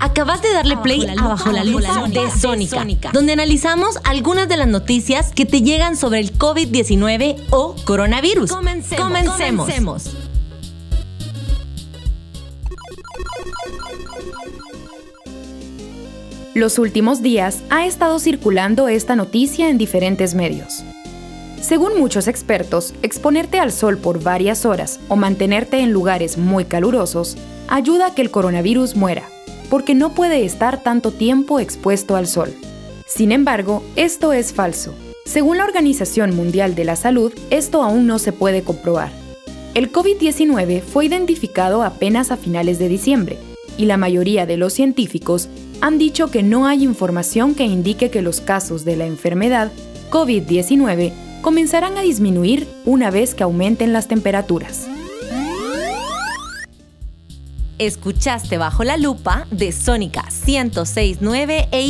Acabas de darle play a Bajo la Lupa de Sónica, donde analizamos algunas de las noticias que te llegan sobre el COVID-19 o coronavirus. Comencemos. Los últimos días ha estado circulando esta noticia en diferentes medios. Según muchos expertos, exponerte al sol por varias horas o mantenerte en lugares muy calurosos ayuda a que el coronavirus muera porque no puede estar tanto tiempo expuesto al sol. Sin embargo, esto es falso. Según la Organización Mundial de la Salud, esto aún no se puede comprobar. El COVID-19 fue identificado apenas a finales de diciembre, y la mayoría de los científicos han dicho que no hay información que indique que los casos de la enfermedad COVID-19 comenzarán a disminuir una vez que aumenten las temperaturas. Escuchaste bajo la lupa de Sónica 1069 e